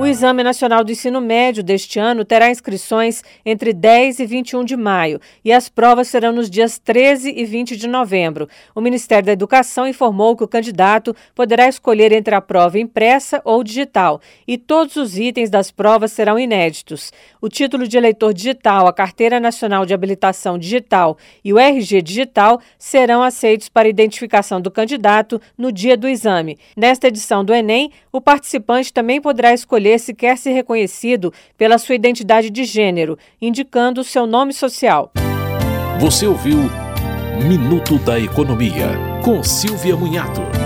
O Exame Nacional do Ensino Médio deste ano terá inscrições entre 10 e 21 de maio e as provas serão nos dias 13 e 20 de novembro. O Ministério da Educação informou que o candidato poderá escolher entre a prova impressa ou digital e todos os itens das provas serão inéditos. O título de eleitor digital, a Carteira Nacional de Habilitação Digital e o RG Digital serão aceitos para identificação do candidato no dia do exame. Nesta edição do Enem, o participante também poderá escolher escolher se quer ser reconhecido pela sua identidade de gênero, indicando seu nome social. Você ouviu Minuto da Economia, com Silvia Munhato.